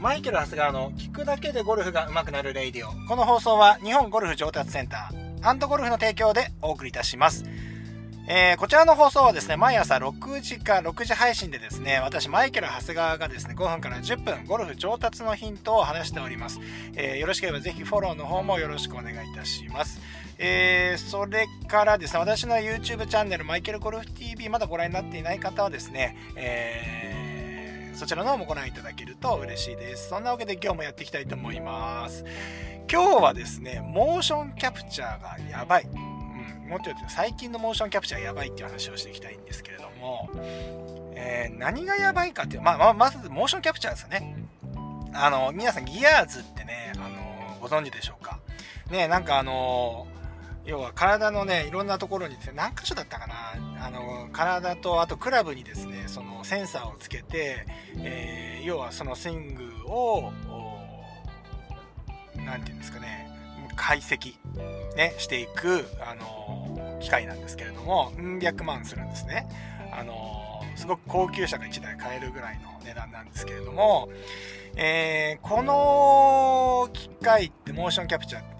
マイケル・ハスガーの聞くだけでゴルフが上手くなるレイディオ。この放送は日本ゴルフ上達センター、ゴルフの提供でお送りいたします。えー、こちらの放送はですね、毎朝6時か6時配信でですね、私、マイケル・長谷川がですね、5分から10分、ゴルフ上達のヒントを話しております。えー、よろしければぜひフォローの方もよろしくお願いいたします。えー、それからですね、私の YouTube チャンネル、マイケルゴルフ TV、まだご覧になっていない方はですね、えー、そちらの方もご覧いただけると嬉しいです。そんなわけで今日もやっていきたいと思います。今日はですね、モーションキャプチャーがやばい。うんもっと言うと最近のモーションキャプチャーやばいっていう話をしていきたいんですけれども、えー、何がやばいかっていう、まあ、まあ、まずモーションキャプチャーですよね。あの、皆さんギアーズってね、あの、ご存知でしょうか？ね、なんかあの、要は体のね、いろんなところにですね、何箇所だったかな、あの、体と、あとクラブにですね、そのセンサーをつけて、えー、要はそのスイングを、何て言うんですかね、解析、ね、していく、あの機械なんですけれども、うん百万するんですね。あのすごく高級車が1台買えるぐらいの値段なんですけれども、えー、この機械ってモーションキャプチャーって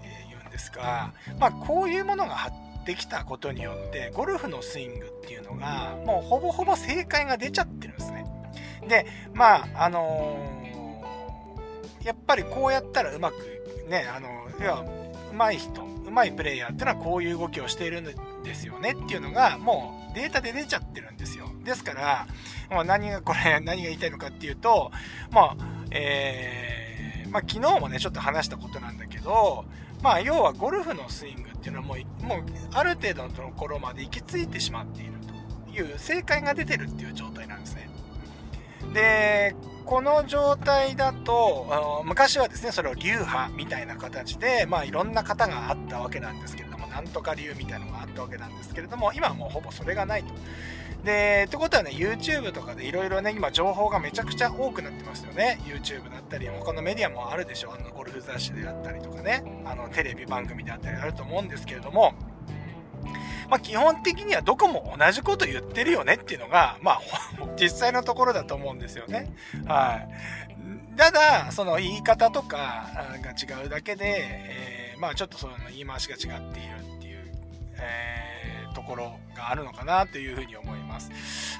ですが、まあ、こういうものが発ってきたことによってゴルフのスイングっていうのがもうほぼほぼ正解が出ちゃってるんですね。でまああのー、やっぱりこうやったらうまくねあの要は上手い人上手いプレイヤーっていうのはこういう動きをしているんですよねっていうのがもうデータで出ちゃってるんですよですからもう何がこれ何が言いたいのかっていうとまあえー、まあ、昨日もねちょっと話したことなんだけどまあ要はゴルフのスイングっていうのはもうもうある程度のところまで行き着いてしまっているという正解が出てるっていう状態なんですね。でこの状態だとあの昔はですねそれを流派みたいな形で、まあ、いろんな方があったわけなんですけどなんとか流みたいなのがあったわけなんですけれども今はもうほぼそれがないと。でってことはね YouTube とかでいろいろね今情報がめちゃくちゃ多くなってますよね YouTube だったり他のメディアもあるでしょあのゴルフ雑誌であったりとかねあのテレビ番組であったりあると思うんですけれどもまあ、基本的にはどこも同じこと言ってるよねっていうのが、まあ、実際のところだと思うんですよね。はい。ただ、その言い方とかが違うだけで、えー、まあちょっとその言い回しが違っているっていう、えー、ところがあるのかなというふうに思います。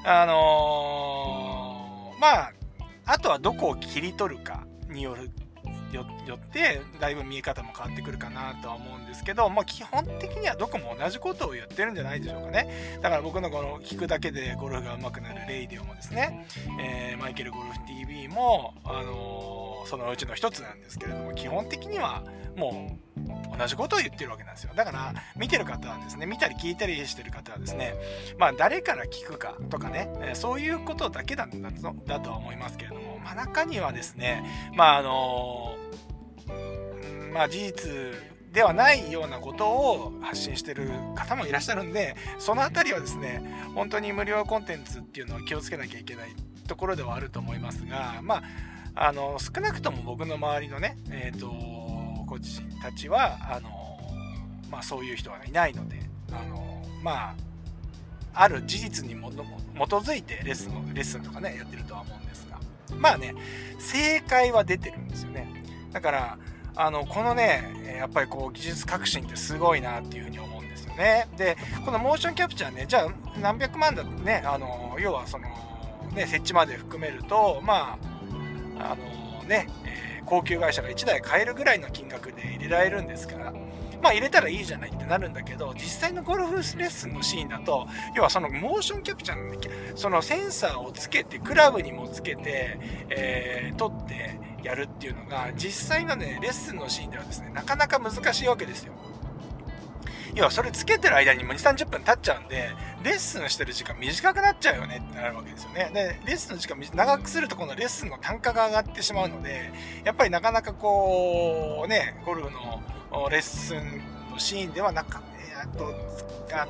あのー、まあ、あとはどこを切り取るかによるよってだいぶ見え方も変わってくるかなとは思うんですけど、まあ、基本的にはどこも同じことを言ってるんじゃないでしょうかねだから僕のこの聞くだけでゴルフが上手くなるレイディオもですね、えー、マイケルゴルフ TV も、あのー、そのうちの一つなんですけれども基本的にはもう同じことを言ってるわけなんですよ。だから見てる方はですね見たり聞いたりしてる方はですねまあ誰から聞くかとかねそういうことだけだだとは思いますけれども、まあ、中にはですねまああのまあ、事実ではないようなことを発信してる方もいらっしゃるんでその辺りはですね本当に無料コンテンツっていうのは気をつけなきゃいけないところではあると思いますがまああの少なくとも僕の周りのねえっ、ー、とコーチたちはあのまあそういう人はいないのであのまあある事実に基づいてレッスンレッスンとかねやってるとは思うんですがまあね正解は出てるんですよね。だからあのこのねやっぱりこう技術革新ってすごいなっていうふうに思うんですよね。でこのモーションキャプチャーねじゃあ何百万だとねあの要はそのね設置まで含めるとまああのね、えー、高級会社が1台買えるぐらいの金額で入れられるんですからまあ入れたらいいじゃないってなるんだけど実際のゴルフレッスンのシーンだと要はそのモーションキャプチャーのそのセンサーをつけてクラブにもつけて、えー、撮ってやるっていうのが実際のねレッスンのシーンではですねなかなか難しいわけですよ。要はそれつけてる間にも2、30分経っちゃうんで、レッスンしてる時間短くなっちゃうよねってなるわけですよね。で、レッスンの時間長くするとこのレッスンの単価が上がってしまうので、やっぱりなかなかこう、ね、ゴルフのレッスンのシーンではなか、えー、と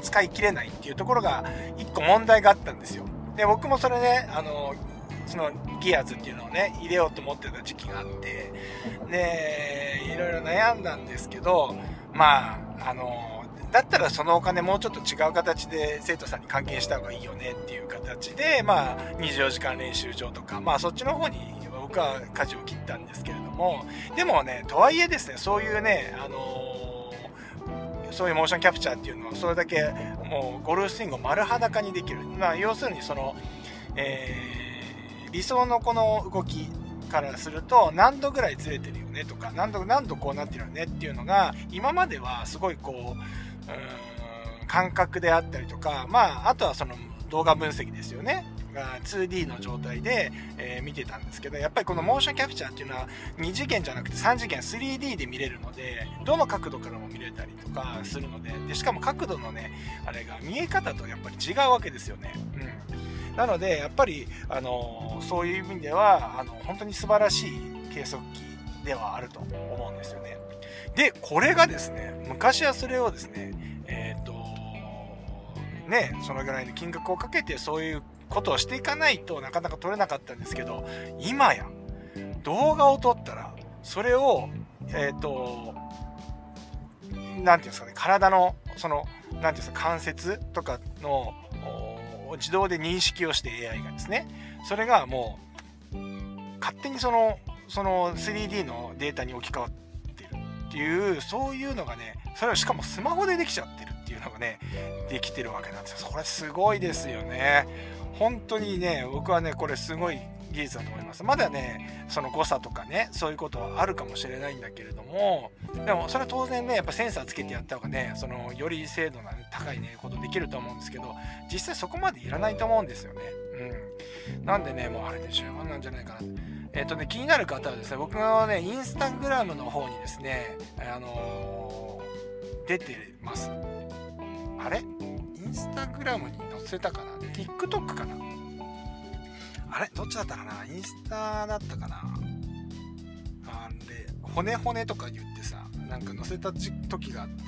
使い切れないっていうところが1個問題があったんですよ。で、僕もそれね、あの、そのギアーズっていうのをね入れようと思ってた時期があってでいろいろ悩んだんですけどまああのだったらそのお金もうちょっと違う形で生徒さんに還元した方がいいよねっていう形でまあ24時間練習場とかまあそっちの方に僕は舵を切ったんですけれどもでもねとはいえですねそういうねあのー、そういうモーションキャプチャーっていうのはそれだけもうゴルフスイングを丸裸にできる、まあ、要するにその、えー、理想のこの動きからすると何度ぐらいずれてるよねとか何度何度こうなってるよねっていうのが今まではすごいこううん感覚であったりとかまああとはその動画分析ですよねが 2D の状態で、えー、見てたんですけどやっぱりこのモーションキャプチャーっていうのは2次元じゃなくて3次元 3D で見れるのでどの角度からも見れたりとかするのででしかも角度のねあれが見え方とやっぱり違うわけですよね。うん、なのでやっぱり、あの、そういう意味ではあの本当に素晴らしい計測器ではあると思うんですよね。でこれがですね昔はそれをですねえっ、ー、とねそのぐらいの金額をかけてそういうことをしていかないとなかなか撮れなかったんですけど今や動画を撮ったらそれをえっ、ー、と何て言うんですかね体のその何て言うんですか関節とかの自動で認識をして AI がですねそれがもう勝手にそのその 3D のデータに置き換わってっていうそういうのがねそれをしかもスマホでできちゃってるっていうのがねできてるわけなんですよ。これすごいですよね。本当にね僕はねこれすごい技術だと思います。まだねその誤差とかねそういうことはあるかもしれないんだけれどもでもそれは当然ねやっぱセンサーつけてやった方がねそのより精度の、ね、高いねことできると思うんですけど実際そこまでいらないと思うんですよね。うん。なんでねもうあれで十分なんじゃないかな。えっ、とね気になる方はですね僕のねインスタグラムの方にですねあのー、出てます。あれ？インスタグラムに載せたかな？TikTok かな？あれ？どっちだったかな？インスタだったかな？あれ骨骨とか言ってさなんか載せた時があって。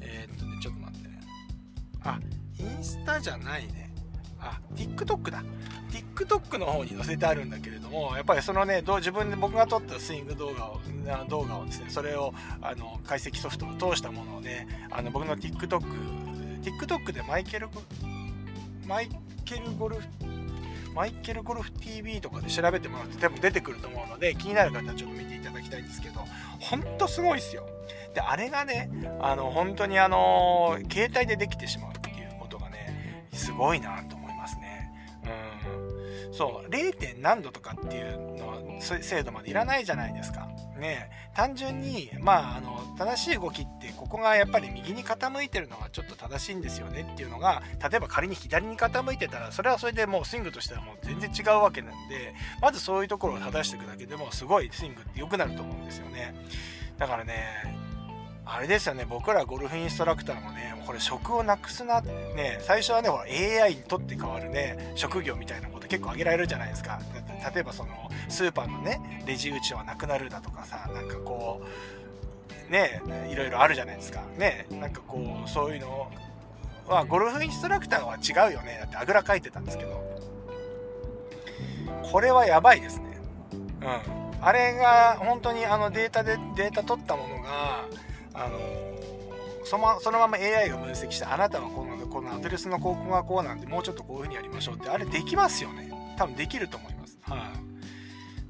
えー、っとねちょっと待ってね。あインスタじゃないね。あ TikTok だ。TikTok の方に載せてあるんだけれどもやっぱりそのねどう自分で僕が撮ったスイング動画を動画をですねそれをあの解析ソフトを通したものをねあの僕の TikTok TikTok でマイケルマイケルゴルフマイケルゴルフ TV とかで調べてもらって多分出てくると思うので気になる方はちょっと見ていただきたいんですけどほんとすごいですよ。であれがねあの本当にあの携帯でできてしまうっていうことがねすごいなと。そう 0. 何度とかっていうのは精度までいらないじゃないですか。ね単純にまああの正しい動きってここがやっぱり右に傾いてるのがちょっと正しいんですよねっていうのが例えば仮に左に傾いてたらそれはそれでもうスイングとしてはもう全然違うわけなんでまずそういうところを正していくだけでもすごいスイングって良くなると思うんですよね。だからねあれですよね。僕らゴルフインストラクターもねこれ職をなくすなってね最初はねほら AI にとって変わるね職業みたいな結構挙げられるじゃないですか。例えばそのスーパーのねレジ打ちはなくなるだとかさなんかこうねいろいろあるじゃないですか。ねなんかこうそういうのはゴルフインストラクターは違うよね。だってあぐらかいてたんですけど。これはやばいですね。うん。あれが本当にあのデータでデータ取ったものがあのそのそのまま AI が分析してあなたはこのこのアドレスの広告がこうなんでもうちょっとこういう風にやりましょうってあれできますよね。多分できると思います、は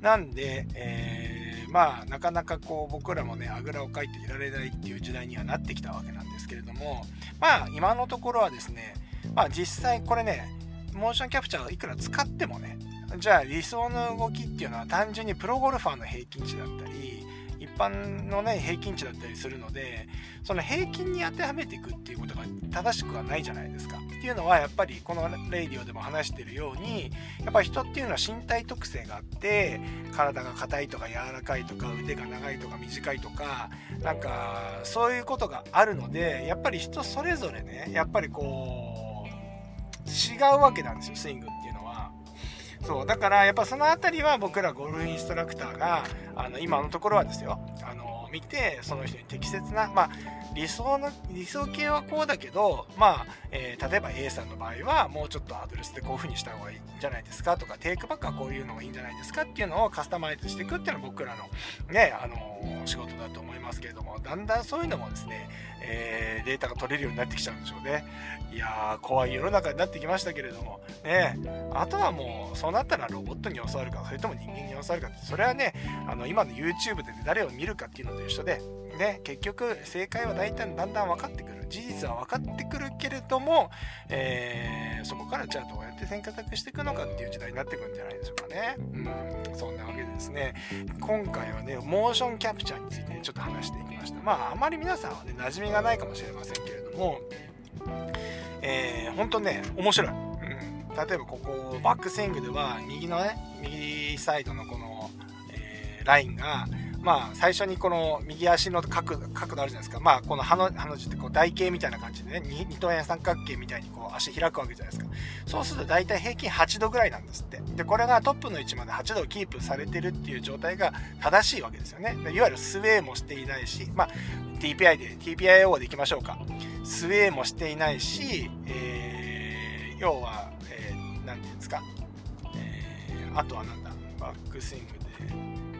い、なんで、えー、まあなかなかこう僕らもねあぐらをかいていられないっていう時代にはなってきたわけなんですけれどもまあ今のところはですねまあ実際これねモーションキャプチャーをいくら使ってもねじゃあ理想の動きっていうのは単純にプロゴルファーの平均値だったり一般のね平均値だったりするのでその平均に当てはめていくっていうことが正しくはないじゃないですか。っていうのはやっぱりこのレイディオでも話してるようにやっぱ人っていうのは身体特性があって体が硬いとか柔らかいとか腕が長いとか短いとかなんかそういうことがあるのでやっぱり人それぞれねやっぱりこう違うわけなんですよスイングって。そうだからやっぱその辺りは僕らゴルフインストラクターがあの今のところはですよ。あの見てその人に適切な、まあ、理想の理想形はこうだけど、まあえー、例えば A さんの場合はもうちょっとアドレスでこういう風にした方がいいんじゃないですかとかテイクバックはこういうのがいいんじゃないですかっていうのをカスタマイズしていくっていうのは僕らの,、ね、あの仕事だと思いますけれどもだんだんそういうのもですね、えー、データが取れるようになってきちゃうんでしょうね。いやー怖い世の中になってきましたけれどもねあとはもうそうなったらロボットに教わるかそれとも人間に教わるかってそれはねあの今の YouTube で、ね、誰を見るかっていうのでと一緒でね、結局正解は大体だんだん分かってくる事実は分かってくるけれども、えー、そこからじゃあどうやって選択していくのかっていう時代になってくるんじゃないでしょうかね。うん、そんなわけでですね今回はねモーションキャプチャーについて、ちょっと話していきました。まああまり皆さんはね馴染みがないかもしれませんけれどもえー、ほんとね、面白い。うん、例えばここ、バックスイングでは、右のね、右サイドのこの、えー、ラインが、まあ、最初にこの右足の角角度あるじゃないですか。まあ、このハのハの字ってこう台形みたいな感じでね、二等辺三角形みたいにこう足開くわけじゃないですか。そうすると大体平均8度ぐらいなんですって。で、これがトップの位置まで8度をキープされてるっていう状態が正しいわけですよね。いわゆるスウェーもしていないし、まあ、TPI で、TPIO でいきましょうか。スウェーもしていないし、えー、要は、えー、なんていうんですか、えー、あとはなんだ、バックスイング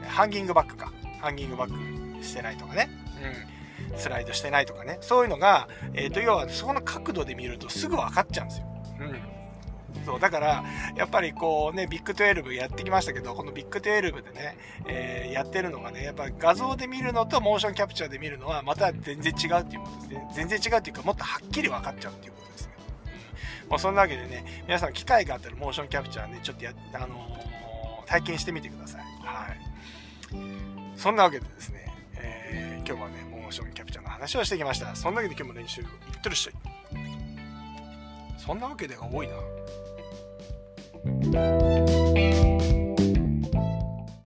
で、ハンギングバックか。ハンギングバックしてないとかね。うん。スライドしてないとかね。そういうのが、えっ、ー、と、要は、そこの角度で見るとすぐ分かっちゃうんですよ。うん。そうだからやっぱりこうねビッグ12やってきましたけどこのビッグ12でね、えー、やってるのがねやっぱ画像で見るのとモーションキャプチャーで見るのはまた全然違うっていうことですね全然違うっていうかもっとはっきり分かっちゃうっていうことですね、うん、もうそんなわけでね皆さん機会があったらモーションキャプチャーねちょっとや、あのー、体験してみてくださいはいそんなわけでですね、えー、今日はねモーションキャプチャーの話をしてきました。そんなわけで今日も練習いってるっしょい。そんなわけでが多いな。thank you